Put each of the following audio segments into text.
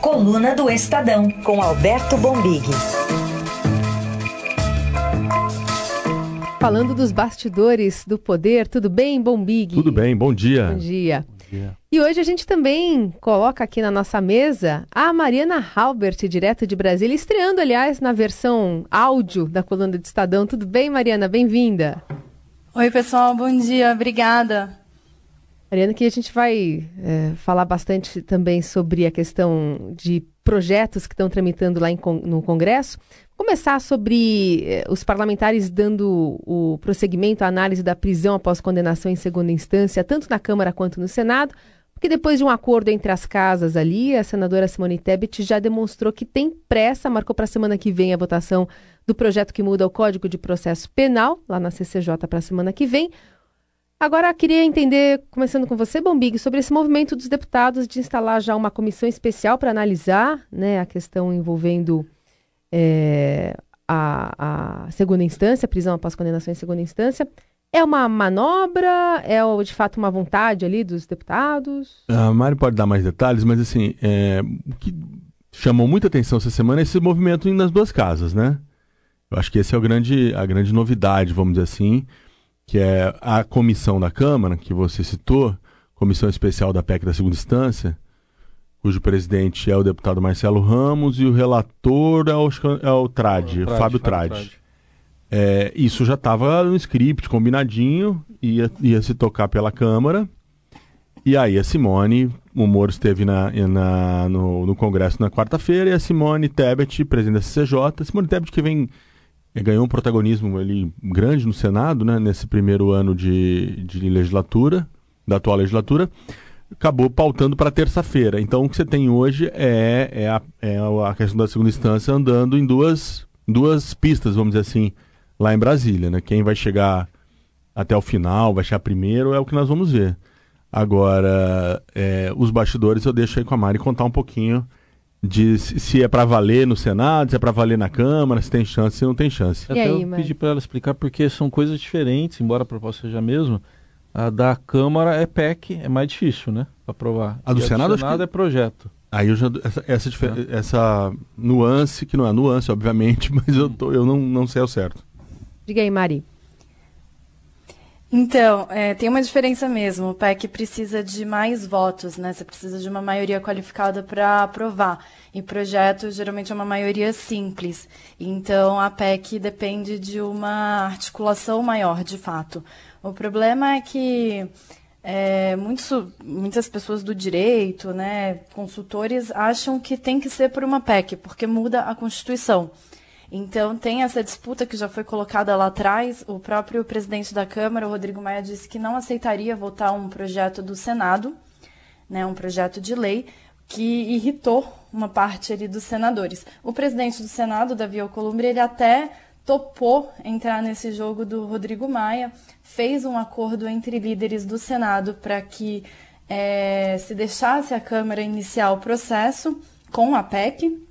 Coluna do Estadão, com Alberto Bombig. Falando dos bastidores do poder, tudo bem, Bombig? Tudo bem, bom dia. Bom dia. Bom dia. E hoje a gente também coloca aqui na nossa mesa a Mariana Halbert, direto de Brasília, estreando, aliás, na versão áudio da coluna do Estadão. Tudo bem, Mariana? Bem-vinda. Oi, pessoal, bom dia, obrigada. Mariana, que a gente vai é, falar bastante também sobre a questão de projetos que estão tramitando lá em, no Congresso. Começar sobre eh, os parlamentares dando o prosseguimento à análise da prisão após condenação em segunda instância, tanto na Câmara quanto no Senado, porque depois de um acordo entre as casas ali, a senadora Simone Tebet já demonstrou que tem pressa, marcou para a semana que vem a votação do projeto que muda o Código de Processo Penal, lá na CCJ para a semana que vem. Agora, queria entender, começando com você, Bombig, sobre esse movimento dos deputados de instalar já uma comissão especial para analisar né, a questão envolvendo é, a, a, segunda instância, prisão após condenação em segunda instância. É uma manobra? É de fato uma vontade ali dos deputados? A Mari pode dar mais detalhes, mas assim, é, o que chamou muita atenção essa semana é esse movimento nas duas casas, né? Eu acho que esse é o grande, a grande novidade, vamos dizer assim que é a comissão da Câmara, que você citou, comissão especial da PEC da segunda instância, cujo presidente é o deputado Marcelo Ramos e o relator é o, é o Trade, Trade Fábio Trade. É, isso já estava no script, combinadinho, ia, ia se tocar pela Câmara. E aí a Simone, o Moro esteve na, na no, no, Congresso na quarta-feira, e a Simone Tebet, presidente da CCJ, Simone Tebet que vem ganhou um protagonismo ali grande no Senado, né, nesse primeiro ano de, de legislatura, da atual legislatura, acabou pautando para terça-feira. Então, o que você tem hoje é, é, a, é a questão da segunda instância andando em duas, duas pistas, vamos dizer assim, lá em Brasília. Né? Quem vai chegar até o final, vai chegar primeiro, é o que nós vamos ver. Agora, é, os bastidores eu deixo aí com a Mari contar um pouquinho de se é para valer no Senado, se é para valer na Câmara, se tem chance, se não tem chance. E Até aí, eu pedi para ela explicar porque são coisas diferentes, embora a proposta seja a mesma. A da Câmara é PEC, é mais difícil, né? Para aprovar. A do e Senado, do Senado que... é projeto. Aí eu já essa essa, é. essa, nuance que não é nuance, obviamente, mas eu tô, eu não, não sei ao certo. Diga aí, Mari. Então, é, tem uma diferença mesmo. O PEC precisa de mais votos, né? Você precisa de uma maioria qualificada para aprovar. E projeto geralmente é uma maioria simples. Então, a PEC depende de uma articulação maior, de fato. O problema é que é, muitos, muitas pessoas do direito, né, consultores, acham que tem que ser por uma PEC, porque muda a Constituição. Então, tem essa disputa que já foi colocada lá atrás. O próprio presidente da Câmara, Rodrigo Maia, disse que não aceitaria votar um projeto do Senado, né, um projeto de lei, que irritou uma parte ali dos senadores. O presidente do Senado, Davi Alcolumbre, ele até topou entrar nesse jogo do Rodrigo Maia, fez um acordo entre líderes do Senado para que é, se deixasse a Câmara iniciar o processo com a PEC,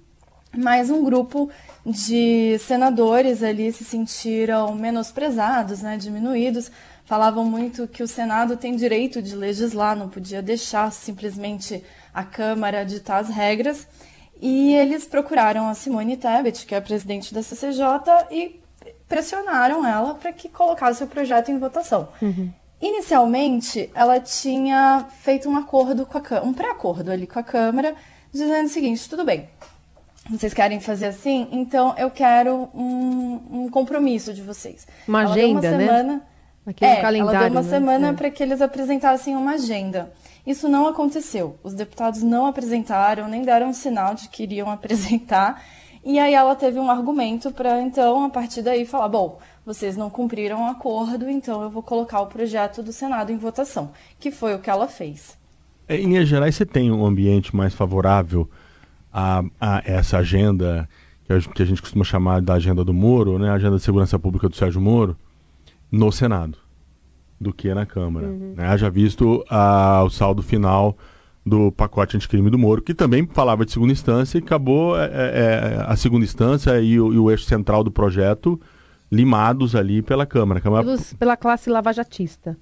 mas um grupo de senadores ali se sentiram menosprezados, né, diminuídos. Falavam muito que o Senado tem direito de legislar, não podia deixar simplesmente a Câmara ditar as regras. E eles procuraram a Simone Tebet, que é a presidente da CCJ, e pressionaram ela para que colocasse o projeto em votação. Uhum. Inicialmente, ela tinha feito um acordo com a um pré-acordo ali com a Câmara, dizendo o seguinte: tudo bem, vocês querem fazer assim? Então eu quero um, um compromisso de vocês. Uma ela agenda, uma né? semana, né? Aquele é, calendário, ela deu uma né? semana é. para que eles apresentassem uma agenda. Isso não aconteceu. Os deputados não apresentaram, nem deram um sinal de que iriam apresentar. E aí ela teve um argumento para então, a partir daí, falar: bom, vocês não cumpriram o acordo, então eu vou colocar o projeto do Senado em votação, que foi o que ela fez. É, em Minas Gerais, você tem um ambiente mais favorável a, a essa agenda que a, gente costuma chamar da agenda do Moro, né, a agenda de segurança pública do Sérgio Moro, no Senado do que na Câmara. Uhum. Né? Já visto o saldo final do pacote anticrime do Moro, que também falava de segunda instância e acabou é, é, é a segunda instância e o, e o, eixo central do projeto limados ali pela Câmara. Câmara... Pelos, pela classe lavajatista.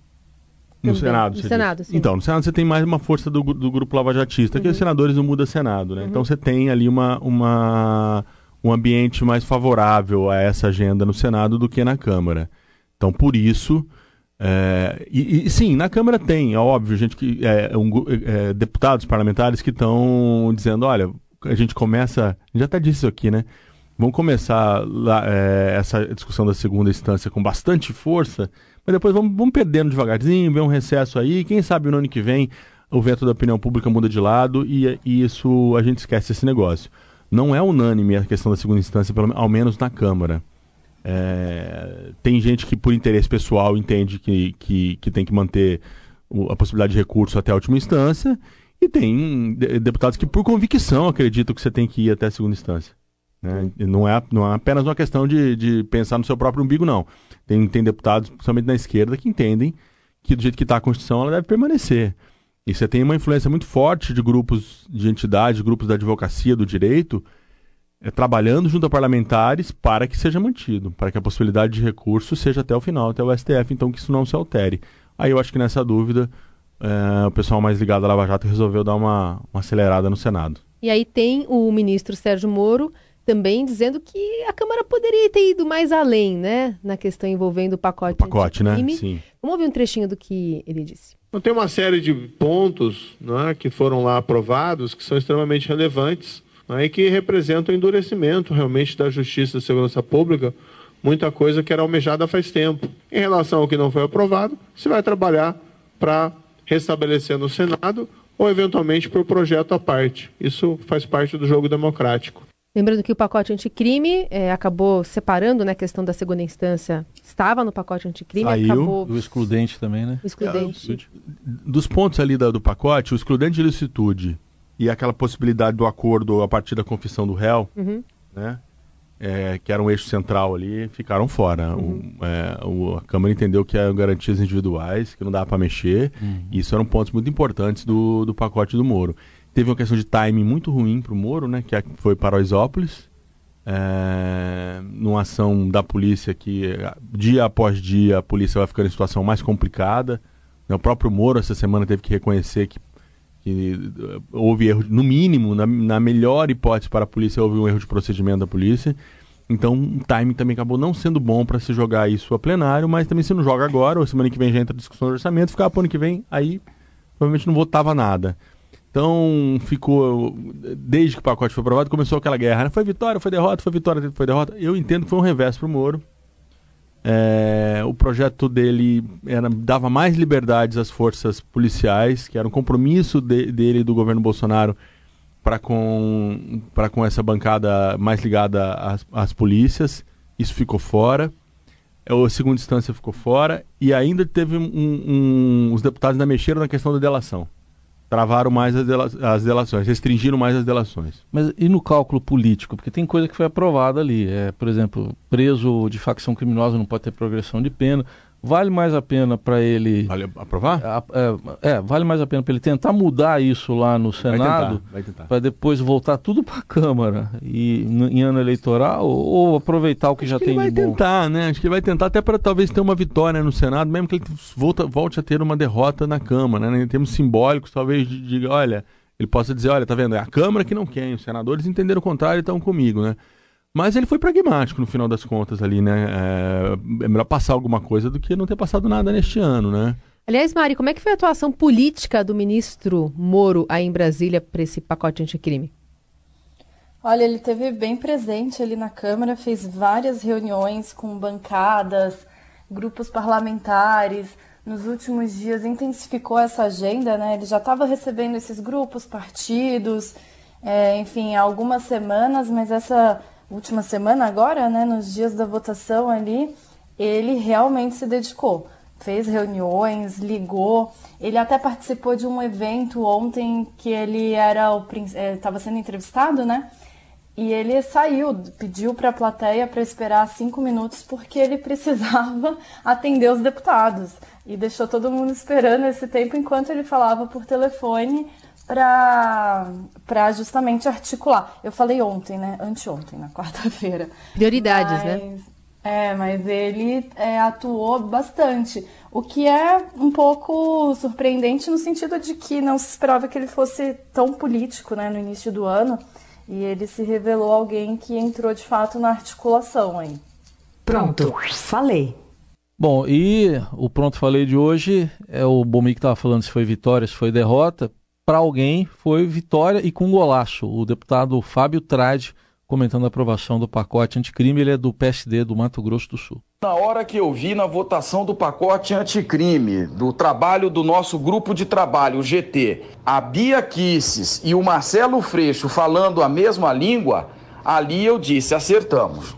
No Também. Senado. No Senado, diz. sim. Então, no Senado você tem mais uma força do, do grupo lavajatista, que os senadores não muda Senado, né? Então você tem ali uma, uma, um ambiente mais favorável a essa agenda no Senado do que na Câmara. Então, por isso. é, e, e, sim, na Câmara tem, é óbvio, gente que é, um gu- é, deputados parlamentares que estão dizendo, olha, a gente começa, já até disse isso aqui, né? Vamos começar lá, é, essa discussão da segunda instância com bastante força, mas depois vamos, vamos perdendo devagarzinho, ver um recesso aí, quem sabe no ano que vem o veto da opinião pública muda de lado e, e isso a gente esquece esse negócio. Não é unânime a questão da segunda instância, pelo, ao menos na Câmara. É, tem gente que, por interesse pessoal, entende que, que, que tem que manter a possibilidade de recurso até a última instância, e tem de- deputados que, por convicção, acreditam que você tem que ir até a segunda instância. né? Não, é, não é apenas uma questão de, de pensar no seu próprio umbigo, não. Tem, tem deputados, principalmente na esquerda, que entendem que, do jeito que está a Constituição, ela deve permanecer. E você tem uma influência muito forte de grupos de entidades, grupos da advocacia do direito, é, trabalhando junto a parlamentares para que seja mantido, para que a possibilidade de recurso seja até o final, até o STF, então que isso não se altere. Aí eu acho que nessa dúvida, é, o pessoal mais ligado à Lava Jato resolveu dar uma, uma acelerada no Senado. E aí tem o ministro Sérgio Moro também dizendo que a Câmara poderia ter ido mais além, né? Na questão envolvendo o pacote, O pacote, né? Sim. Vamos ouvir um trechinho do que ele disse. Então, tem uma série de pontos né, que foram lá aprovados que são extremamente relevantes né, e que representam o endurecimento realmente da justiça e da segurança pública, muita coisa que era almejada faz tempo. Em relação ao que não foi aprovado, se vai trabalhar para restabelecer no Senado ou eventualmente por projeto à parte. Isso faz parte do jogo democrático. Lembrando que o pacote anticrime eh, acabou separando, né, a questão da segunda instância. Estava no pacote anticrime, Saiu. acabou Do excludente também, né? o excludente. Dos pontos ali da- do pacote, o excludente de ilicitude e aquela possibilidade do acordo a partir da confissão do réu, Uhum. né? é, que era um eixo central ali, ficaram fora. O- é, o- a Câmara entendeu que eram garantias individuais, que não dava para mexer. E isso eram pontos muito importantes do, do pacote do Moro. Teve uma questão de timing muito ruim para o Moro, né? Que foi para Oisópolis, é, numa ação da polícia que dia após dia a polícia vai ficando em situação mais complicada. né? O próprio Moro essa semana teve que reconhecer que, que eh, houve erro, no mínimo, na, na melhor hipótese para a polícia, houve um erro de procedimento da polícia. Então o timing também acabou não sendo bom para se jogar isso a plenário, mas também se não joga agora, ou semana que vem já entra discussão do orçamento, ficar para ano que vem, aí provavelmente não votava nada. Então ficou, desde que o pacote foi aprovado, começou aquela guerra. né? Foi vitória, foi derrota, foi vitória, foi derrota. Eu entendo que foi um revés para o Moro. É, o projeto dele era, dava mais liberdades às forças policiais, que era um compromisso de- dele e do governo Bolsonaro para com, com essa bancada mais ligada às, às polícias. Isso ficou fora. É, A segunda instância ficou fora. E ainda teve um, um- os deputados ainda mexeram na questão da delação. Travaram mais as, dela- as delações, restringiram mais as delações. Mas e no cálculo político? Porque tem coisa que foi aprovada ali. É, por exemplo, preso de facção criminosa não pode ter progressão de pena. Vale mais a pena para ele. Vale aprovar? é, é, vale mais a pena para ele tentar mudar isso lá no Senado para depois voltar tudo para a Câmara e em ano eleitoral ou, ou aproveitar o que já Acho que tem ele vai de bom. tentar, né? Acho que ele vai tentar até para talvez ter uma vitória no Senado, mesmo que ele volta, volte a ter uma derrota na Câmara, né? Em termos simbólicos, talvez diga, olha, ele possa dizer, olha, tá vendo? É a Câmara que não quer, os senadores entenderam o contrário e estão comigo, né? Mas ele foi pragmático no final das contas ali, né? É, é melhor passar alguma coisa do que não ter passado nada neste ano, né? Aliás, Mari, como é que foi a atuação política do ministro Moro aí em Brasília para esse pacote anticrime? Olha, ele teve bem presente ali na Câmara, fez várias reuniões com bancadas, grupos parlamentares. Nos últimos dias intensificou essa agenda, né? Ele já estava recebendo esses grupos, partidos, é, enfim, há algumas semanas, mas essa última semana agora, né, nos dias da votação ali, ele realmente se dedicou. Fez reuniões, ligou. Ele até participou de um evento ontem que ele era o estava sendo entrevistado, né? E ele saiu, pediu para a plateia para esperar cinco minutos porque ele precisava atender os deputados. E deixou todo mundo esperando esse tempo enquanto ele falava por telefone para justamente articular. Eu falei ontem, né? Anteontem, na quarta-feira. Prioridades, né? Mas- É, mas ele é, atuou bastante, o que é um pouco surpreendente no sentido de que não se esperava que ele fosse tão político né, no início do ano, e ele se revelou alguém que entrou de fato na articulação aí. Pronto, falei. Bom, e o Pronto Falei de hoje é o Bomi que estava falando se foi vitória, se foi derrota. Para alguém foi vitória e com golaço. O deputado Fábio Trade comentando a aprovação do pacote anticrime, ele é do PSD do Mato Grosso do Sul. Na hora que eu vi na votação do pacote anticrime, do trabalho do nosso grupo de trabalho, o GT, a Bia Kisses e o Marcelo Freixo falando a mesma língua, ali eu disse: acertamos.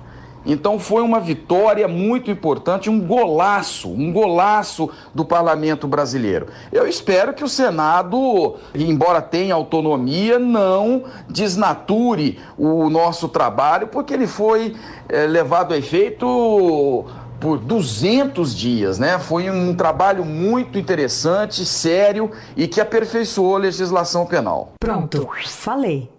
Então foi uma vitória muito importante, um golaço, um golaço do parlamento brasileiro. Eu espero que o Senado, embora tenha autonomia, não desnature o nosso trabalho, porque ele foi é, levado a efeito por 200 dias, né? Foi um trabalho muito interessante, sério e que aperfeiçoou a legislação penal. Pronto, falei.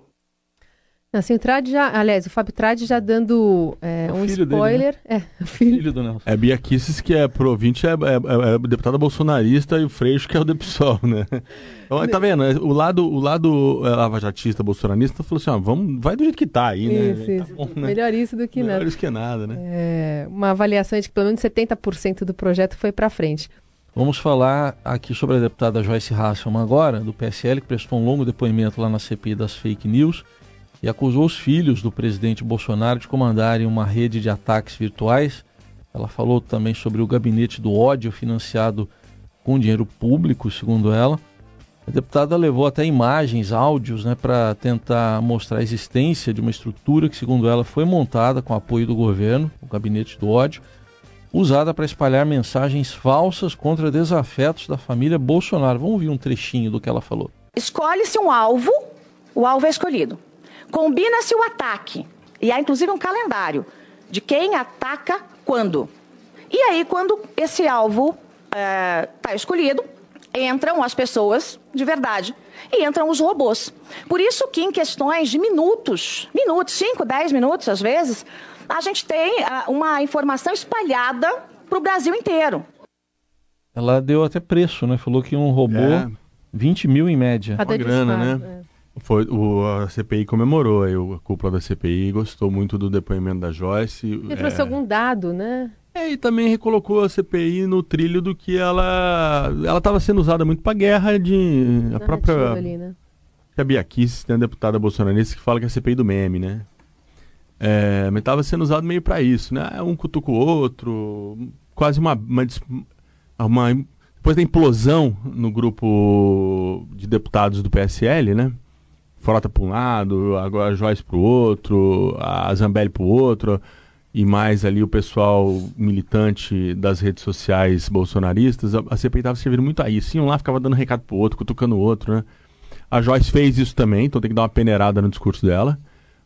Assim, o Trade já, aliás, o Fábio Trade já dando é, É um filho dele, spoiler. É, o filho. Filho do Nelson. É Bia Kisses, que é pro ouvinte, é, é, é, é deputada bolsonarista, e o Freixo, que é o DEPSOL, né? Então, tá vendo? O lado, o lado é, lavajatista, bolsonarista, falou assim, ó, vamos, vai do jeito que tá aí, né? Isso, isso. Tá bom, né? Melhor isso do que Melhor nada. isso que nada, né? É, uma avaliação de que pelo menos 70% do projeto foi para frente. Vamos falar aqui sobre a deputada Joyce Hasselman agora, do PSL, que prestou um longo depoimento lá na CPI das fake news e acusou os filhos do presidente Bolsonaro de comandarem uma rede de ataques virtuais. Ela falou também sobre o gabinete do ódio financiado com dinheiro público, segundo ela. A deputada levou até imagens, áudios, né, para tentar mostrar a existência de uma estrutura que, segundo ela, foi montada com apoio do governo, o gabinete do ódio, usada para espalhar mensagens falsas contra desafetos da família Bolsonaro. Vamos ouvir um trechinho do que ela falou. Escolhe-se um alvo, o alvo é escolhido. Combina-se o ataque, e há inclusive um calendário de quem ataca quando. E aí, quando esse alvo está escolhido, entram as pessoas de verdade e entram os robôs. Por isso que em questões de minutos, minutos, 5, 10 minutos às vezes, a gente tem ah, uma informação espalhada para o Brasil inteiro. Ela deu até preço, né? Falou que um robô, É. 20 mil em média. Uma grana, né? é. Foi, o, a CPI comemorou, aí, a cúpula da CPI gostou muito do depoimento da Joyce. Ele é, trouxe algum dado, né? é, e também recolocou a CPI no trilho do que ela ela estava sendo usada muito para guerra de a Narrativa própria ali, né? a Bia Kicis, tem a deputada bolsonarista que fala que é a CPI do meme, né? É, mas estava sendo usado meio para isso, né? Um cutuca o outro, quase uma, uma, uma depois da implosão no grupo de deputados do PSL, né? Frota para um lado, agora a Joyce para o outro, a Zambelli para o outro, e mais ali o pessoal militante das redes sociais bolsonaristas, a, a CPI estava servindo muito a isso. Um lá ficava dando recado pro outro, cutucando o outro, né? A Joyce fez isso também, então tem que dar uma peneirada no discurso dela.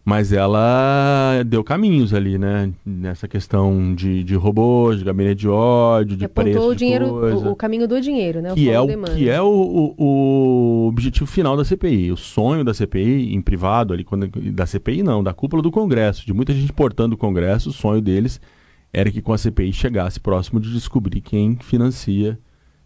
Mas ela deu caminhos ali, né? Nessa questão de, de robôs, de gabinete de ódio, de apontou preço o de dinheiro, coisa. o, o caminho do dinheiro, né? que, é o, demand. que é o, o- o objetivo final da CPI. O sonho da CPI, em privado, ali, quando, da CPI não, da cúpula do Congresso, de muita gente portando o Congresso, o sonho deles era que com a CPI chegasse próximo de descobrir quem financia,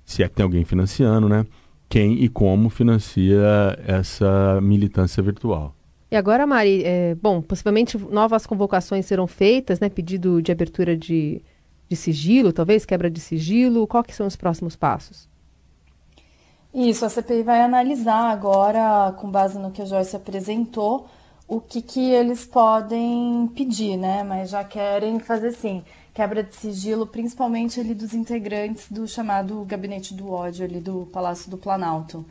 se é que tem alguém financiando, né? Quem e como financia essa militância virtual. E agora, Mari, é, bom, possivelmente novas convocações serão feitas, né? Pedido de abertura de, de sigilo, talvez, quebra de sigilo. Que são os próximos passos? Isso, a CPI vai analisar agora, com base no que a Joyce apresentou, o que, que eles podem pedir, né? Mas já querem fazer assim, quebra de sigilo, principalmente ali dos integrantes do chamado Gabinete do Ódio ali do Palácio do Planalto.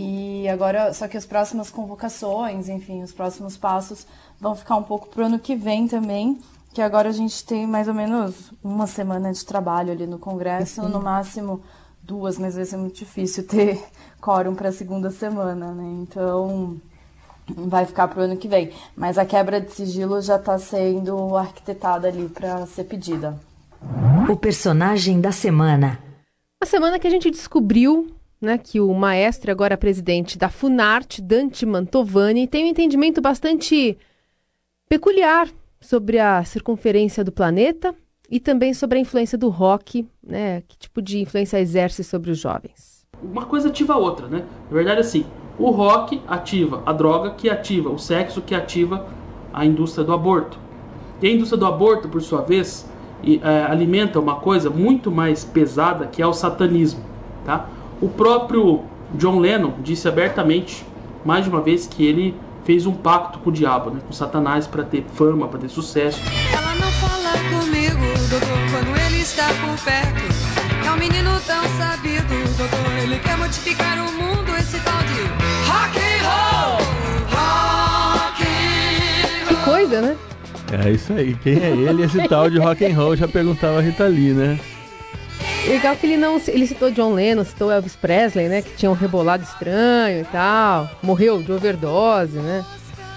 E agora, só que as próximas convocações, enfim, os próximos passos vão ficar um pouco pro ano que vem também, que agora a gente tem mais ou menos uma semana de trabalho ali no Congresso, no máximo duas, mas vai ser muito difícil ter quórum para a segunda semana, né? Então vai ficar pro ano que vem. Mas a quebra de sigilo já está sendo arquitetada ali para ser pedida. O personagem da semana. A semana que a gente descobriu né, que o maestro, e agora presidente da Funarte, Dante Mantovani, tem um entendimento bastante peculiar sobre a circunferência do planeta e também sobre a influência do rock, né? Que tipo de influência exerce sobre os jovens? Uma coisa ativa a outra, né? Na verdade, assim, o rock ativa a droga, que ativa o sexo, que ativa a indústria do aborto. E a indústria do aborto, por sua vez, é, alimenta uma coisa muito mais pesada, que é o satanismo, tá? O próprio John Lennon disse abertamente, mais de uma vez, que ele fez um pacto com o diabo, né, com Satanás, para ter fama, para ter sucesso. Ela não fala comigo, doutor, quando ele está por perto. É um menino tão sabido, doutor, ele quer modificar o mundo, esse tal de rock and roll, rock and roll. Que coisa, né? É isso aí. Quem é ele? Esse tal de rock and roll já perguntava a Rita Lee, né? Legal que ele não. Ele citou John Lennon, citou Elvis Presley, né? Que tinha um rebolado estranho e tal. Morreu de overdose, né?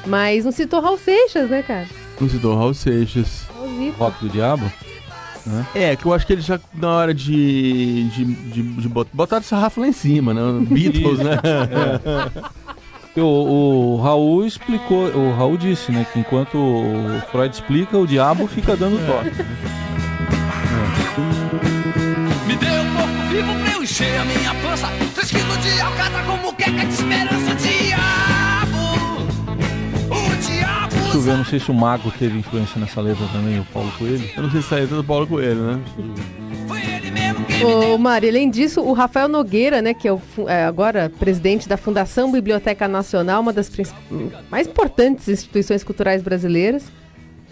Mas não citou Raul Seixas, né, cara? Não citou Raul Seixas. Rock do Diabo? Né? É, que eu acho que ele já, na hora de, de, de, de botar o sarrafo lá em cima, né? Beatles, né? É. O, o, Raul explicou, o Raul disse, né, que enquanto o Freud explica, o diabo fica dando toque. Me dê um pouco vivo pra eu encher a minha pança. Três quilos de alcatra como queca de esperança. Diabo, o diabo. Deixa eu ver, não sei se o Mago teve influência nessa letra também, o Paulo Coelho. Eu não sei se é letra do Paulo Coelho, né? Ô, Mari, além disso, o Rafael Nogueira, né, que é, o, é, agora presidente da Fundação Biblioteca Nacional, uma das mais importantes instituições culturais brasileiras,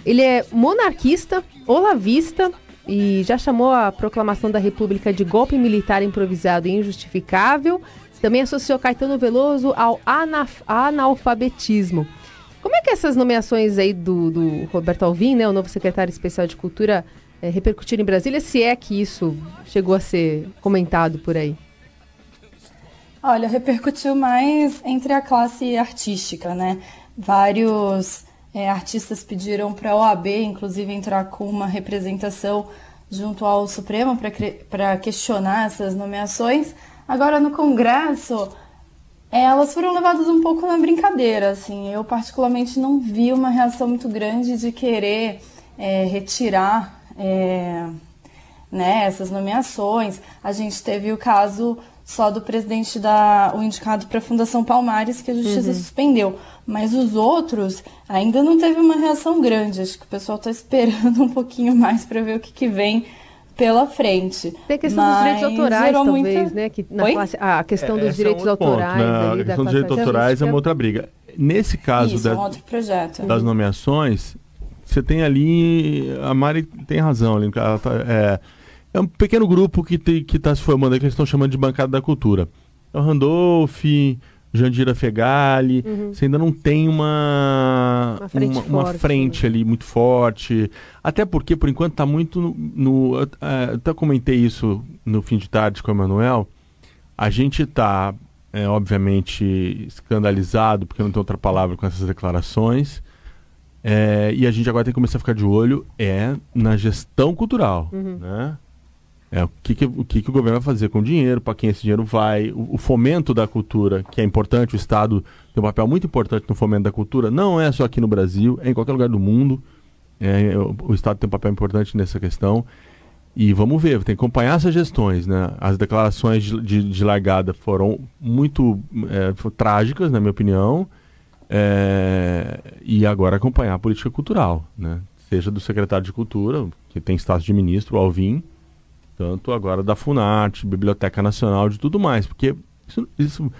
ele é monarquista, olavista, e já chamou a proclamação da República de golpe militar improvisado e injustificável. Também associou Caetano Veloso ao analfabetismo. Como é que essas nomeações aí do, do Roberto Alvim, né, o novo secretário especial de Cultura, é, repercutiram em Brasília? Se é que isso chegou a ser comentado por aí? Olha, repercutiu mais entre a classe artística, né? Vários é, artistas pediram para a OAB, inclusive, entrar com uma representação junto ao Supremo para questionar essas nomeações. Agora, no Congresso, é, elas foram levadas um pouco na brincadeira. Assim, eu, particularmente, não vi uma reação muito grande de querer é, retirar é, né, essas nomeações. A gente teve o caso só do presidente da o indicado para a Fundação Palmares que a justiça uhum. suspendeu, mas os outros ainda não teve uma reação grande. Acho que o pessoal está esperando um pouquinho mais para ver o que, que vem pela frente. Tem a questão mas dos direitos autorais, talvez, muita... né? Que na classe... ah, a questão é, dos direitos é um autorais. Ponto, né? A questão dos direitos autorais é uma outra briga. Nesse caso Isso, da, é um outro projeto. das nomeações, você tem ali. A Mari tem razão ali. Ela tá, é, é um pequeno grupo que está se formando que eles estão chamando de bancada da cultura. É o Randolph, Jandira Fegali, uhum. você ainda não tem uma, uma frente, uma, forte, uma frente ali muito forte. Até porque, por enquanto, está muito no. no uh, até comentei isso no fim de tarde com o Emanuel. A gente está, é, obviamente, escandalizado, porque não tem outra palavra com essas declarações. É, e a gente agora tem que começar a ficar de olho é na gestão cultural. Uhum. Né? É, o que, que o, que, que, o governo vai fazer com o dinheiro, para quem esse dinheiro vai, o, o, fomento da cultura, que é importante, o Estado tem um papel muito importante no fomento da cultura, não é só aqui no Brasil, é em qualquer lugar do mundo. É, o, o, Estado tem um papel importante nessa questão. E vamos ver, tem que acompanhar essas gestões. Né? As declarações de, de, de largada foram muito é, trágicas, na minha opinião. É, e agora acompanhar a política cultural, né? seja do secretário de Cultura, que tem status de ministro, Alvim, tanto agora da Funarte, Biblioteca Nacional, de tudo mais, porque isso, isso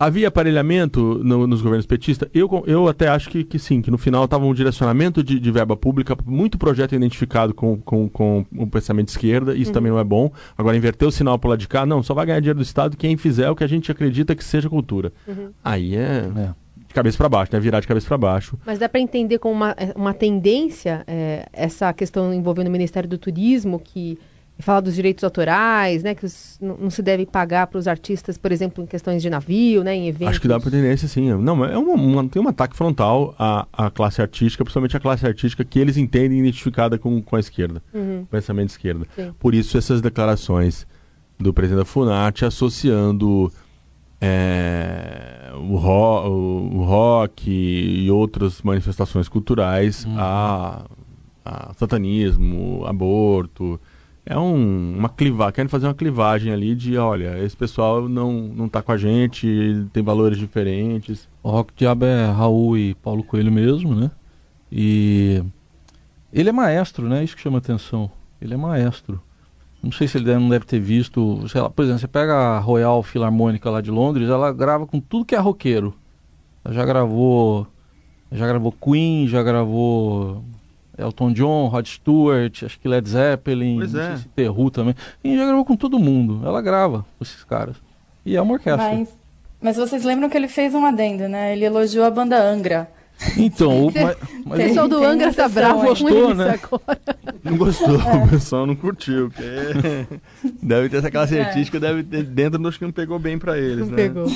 havia aparelhamento no, nos governos petistas? Eu, eu até acho que, que sim, que no final estava um direcionamento de, de, verba pública, muito projeto identificado com, com, com o pensamento de esquerda, isso uhum. também não é bom. Agora, inverter o sinal para lá de cá, não, só vai ganhar dinheiro do Estado quem fizer o que a gente acredita que seja cultura. Uhum. Aí é... é de cabeça para baixo, né? Virar de cabeça para baixo. Mas dá para entender como uma, uma tendência é, essa questão envolvendo o Ministério do Turismo, que fala dos direitos autorais, né, que os, não, se deve pagar para os artistas, por exemplo, em questões de navio, né, em eventos. Acho que dá para tendência, sim. Não, é uma, uma, tem um ataque frontal à, à classe artística, principalmente a classe artística que eles entendem identificada com, com a esquerda, uhum. pensamento de esquerda. Sim. Por isso essas declarações do presidente da Funarte associando é, o, ro o, rock e outras manifestações culturais uhum. a a satanismo, aborto. É um, uma clivagem, querem fazer uma clivagem ali de, olha, esse pessoal não, não tá com a gente, tem valores diferentes. O Rock Diabo é Raul e Paulo Coelho mesmo, né? E ele é maestro, né? Isso que chama atenção. Ele é maestro. Não sei se ele deve, não deve ter visto, sei lá, por exemplo, você pega a Royal Filarmônica lá de Londres, ela grava com tudo que é roqueiro. Ela já gravou, já gravou Queen, já gravou Elton John, Rod Stewart, acho que Led Zeppelin, Pois é. se The Who também. E já gravou com todo mundo. Ela grava com esses caras. E é uma orquestra. Mas, mas vocês lembram que ele fez um adendo, né? Ele elogiou a banda Angra. Então, o, pessoal do Angra tá sessão bravo Gostou, isso né? agora. Não gostou, o pessoal não curtiu. Porque deve ter essa classe artística, deve ter dentro dos que não pegou bem pra eles, Não né? pegou.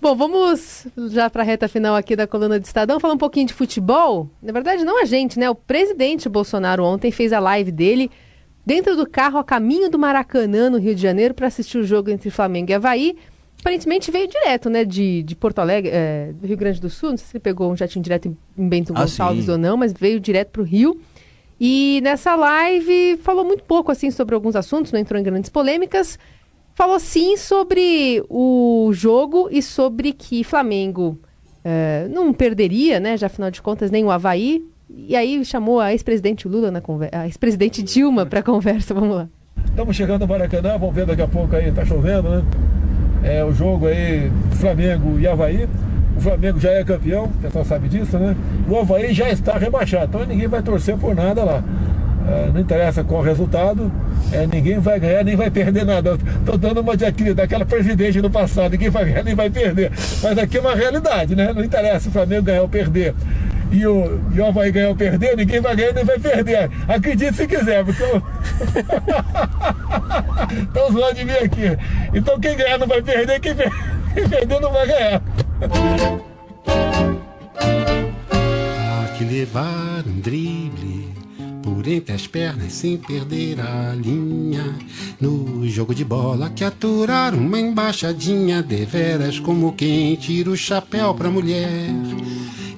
Bom, vamos já para a reta final aqui da coluna de Estadão, falar um pouquinho de futebol. Na verdade, não a gente, né? O presidente Bolsonaro ontem fez a live dele dentro do carro a caminho do Maracanã, no Rio de Janeiro, para assistir o jogo entre Flamengo e Havaí. Aparentemente veio direto, né, de, de Porto Alegre, é, do Rio Grande do Sul. Não sei se ele pegou um jatinho direto em, Bento Ah, Gonçalves sim. ou não, mas veio direto para o Rio. E nessa live falou muito pouco assim sobre alguns assuntos, não entrou em grandes polêmicas. Falou sim sobre o jogo e sobre que Flamengo eh, não perderia, né? Já afinal de contas, nem o Havaí. E aí chamou a ex-presidente Lula na conversa, a ex-presidente Dilma para conversa. Vamos lá. Estamos chegando no Maracanã, vamos ver daqui a pouco aí, tá chovendo, né? É o jogo aí, Flamengo e Havaí. O Flamengo já é campeão, o pessoal sabe disso, né? O Havaí já está rebaixado, então ninguém vai torcer por nada lá. É, não interessa qual o resultado, é, ninguém vai ganhar nem vai perder nada. Estou dando uma de aquele, daquela presidente do passado, ninguém vai ganhar nem vai perder. Mas aqui é uma realidade, né? Não interessa o Flamengo ganhar ou perder. E o, e o Havaí ganhar ou perder, ninguém vai ganhar nem vai perder. Acredite se quiser, porque eu... Estão zoando de mim aqui. Então quem ganhar não vai perder, quem, per- quem perder não vai ganhar. Que levar por entre as pernas sem perder a linha. No jogo de bola que aturar uma embaixadinha, deveras como quem tira o chapéu pra mulher.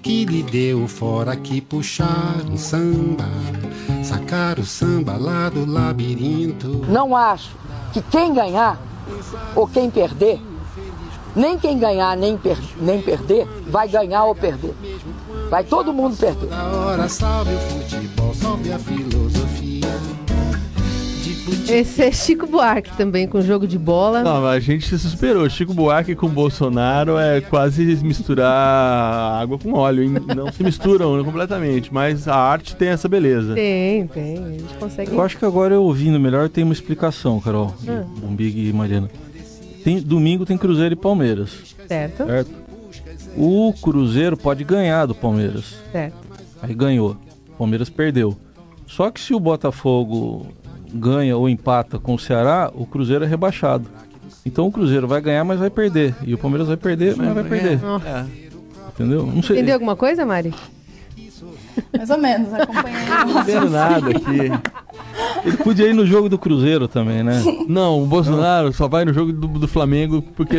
Que lhe deu fora que puxar um samba, sacar o samba lá do labirinto. Não acho que quem ganhar ou quem perder, nem quem ganhar nem, per- nem perder, vai ganhar ou perder. Vai todo mundo. Da hora salve o futebol, salve a filosofia. Esse é Chico Buarque também com jogo de bola. Não, mas a gente se superou. Chico Buarque com Bolsonaro é quase misturar água com óleo. hein? Não se misturam completamente, mas a arte tem essa beleza. Tem, tem. A gente consegue. Eu acho que agora eu ouvindo melhor tem uma explicação, Carol, Ah. Bombig e Mariana. Tem, domingo tem Cruzeiro e Palmeiras, Certo, certo? O Cruzeiro pode ganhar do Palmeiras. certo. Aí ganhou. O Palmeiras perdeu. Só que se o Botafogo ganha ou empata com o Ceará, o Cruzeiro é rebaixado. Então o Cruzeiro vai ganhar, mas vai perder. E o Palmeiras vai perder, mas vai perder. É. Entendeu? Não sei. Entendeu alguma coisa, Mari? Mais ou menos, acompanhei. Não vendo nada aqui. Ele podia ir no jogo do Cruzeiro também, né? Não, o Bolsonaro só vai no jogo do, do Flamengo porque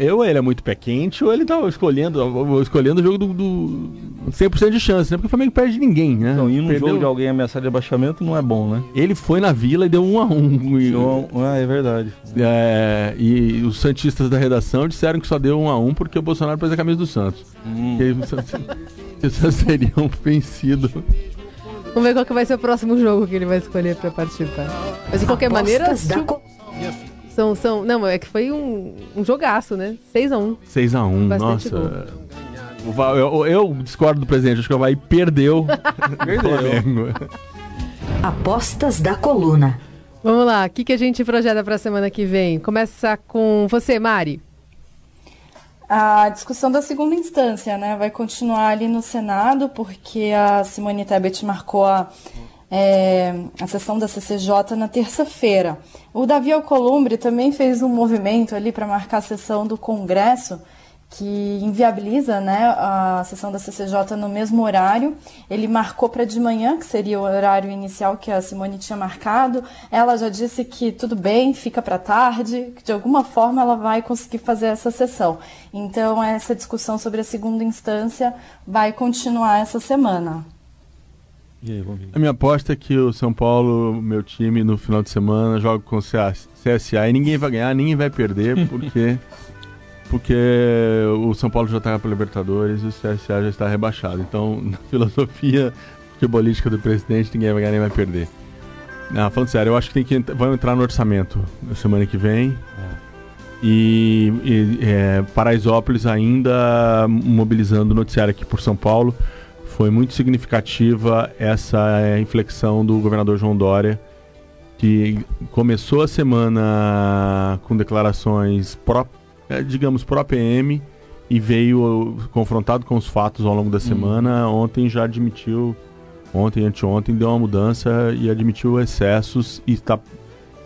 é, ou ele é muito pé quente ou ele tá escolhendo, escolhendo o jogo do, do 100% de chance, né? Porque o Flamengo perde ninguém, né? Então, ir no Perdeu- jogo de alguém ameaçado de abaixamento não é bom, né? Ele foi na Vila e deu um a um. E, ah, é verdade. é, e os santistas da redação disseram que só deu um a um porque o Bolsonaro pôs a camisa do Santos. Hum. Os Santos teriam vencido. Vamos ver qual que vai ser o próximo jogo que ele vai escolher para participar. Mas de qualquer maneira, Apostas da chu- co- são, são. Não, é que foi um, um jogaço, né? 6x1. 6x1, Bastante nossa. Va- Eu, eu discordo do presidente, acho que o Havaí perdeu. Perdeu. Apostas da coluna. Vamos lá, o que, que a gente projeta para a semana que vem? Começa com você, Mari. A discussão da segunda instância, né, vai continuar ali no Senado, porque a Simone Tebet marcou a, é, a sessão da CCJ na terça-feira. O Davi Alcolumbre também fez um movimento ali para marcar a sessão do Congresso, que inviabiliza né, a sessão da CCJ no mesmo horário. Ele marcou para de manhã, que seria o horário inicial que a Simone tinha marcado. Ela já disse que tudo bem, fica para tarde, que de alguma forma ela vai conseguir fazer essa sessão. Então, essa discussão sobre a segunda instância vai continuar essa semana. E aí, vamos ver. A minha aposta é que o São Paulo, meu time, no final de semana, joga com o CSA e ninguém vai ganhar, ninguém vai perder, porque, porque o São Paulo já está para Libertadores e o CSA já está rebaixado. Então, na filosofia futebolística do presidente, ninguém vai ganhar nem vai perder. Não, falando sério, eu acho que tem que vão entrar no orçamento na semana que vem. E, e é, Paraisópolis ainda mobilizando o noticiário aqui por São Paulo. Foi muito significativa essa é, inflexão do governador João Dória, que começou a semana com declarações pró, é, digamos, pró-PM e veio confrontado com os fatos ao longo da semana. Ontem já admitiu, ontem, anteontem, deu uma mudança e admitiu excessos e está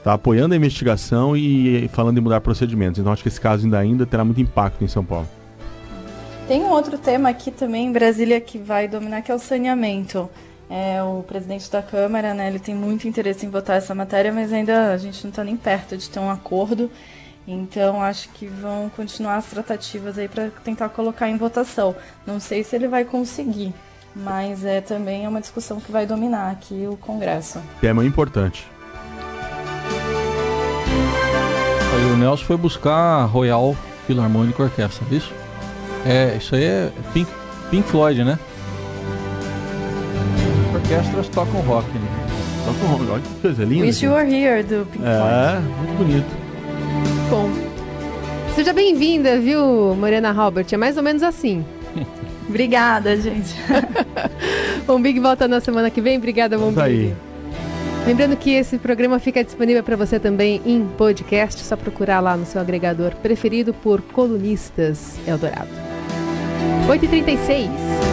tá apoiando a investigação e falando em mudar procedimentos. Então acho que esse caso ainda, ainda terá muito impacto em São Paulo. Tem um outro tema aqui também em Brasília que vai dominar, que é o saneamento. É, o presidente da Câmara, né, ele tem muito interesse em votar essa matéria, mas ainda a gente não está nem perto de ter um acordo. Então acho que vão continuar as tratativas aí para tentar colocar em votação. Não sei se ele vai conseguir, mas é também é uma discussão que vai dominar aqui o Congresso. Tema importante. Aí o Nelson foi buscar a Royal Philharmonic Orchestra, é isso? É, isso aí é Pink, Pink Floyd, né? Orquestras tocam rock, né? Tocam rock, olha que coisa linda. Wish You Were Here, do Pink É, Floyd. muito bonito. Bom. Seja bem-vinda, viu, Morena Robert? É mais ou menos assim. Obrigada, gente. O Big volta na semana que vem. Obrigada, Bom Isso aí. Lembrando que esse programa fica disponível para você também em podcast, só procurar lá no seu agregador preferido por Colunistas Eldorado. 8h36.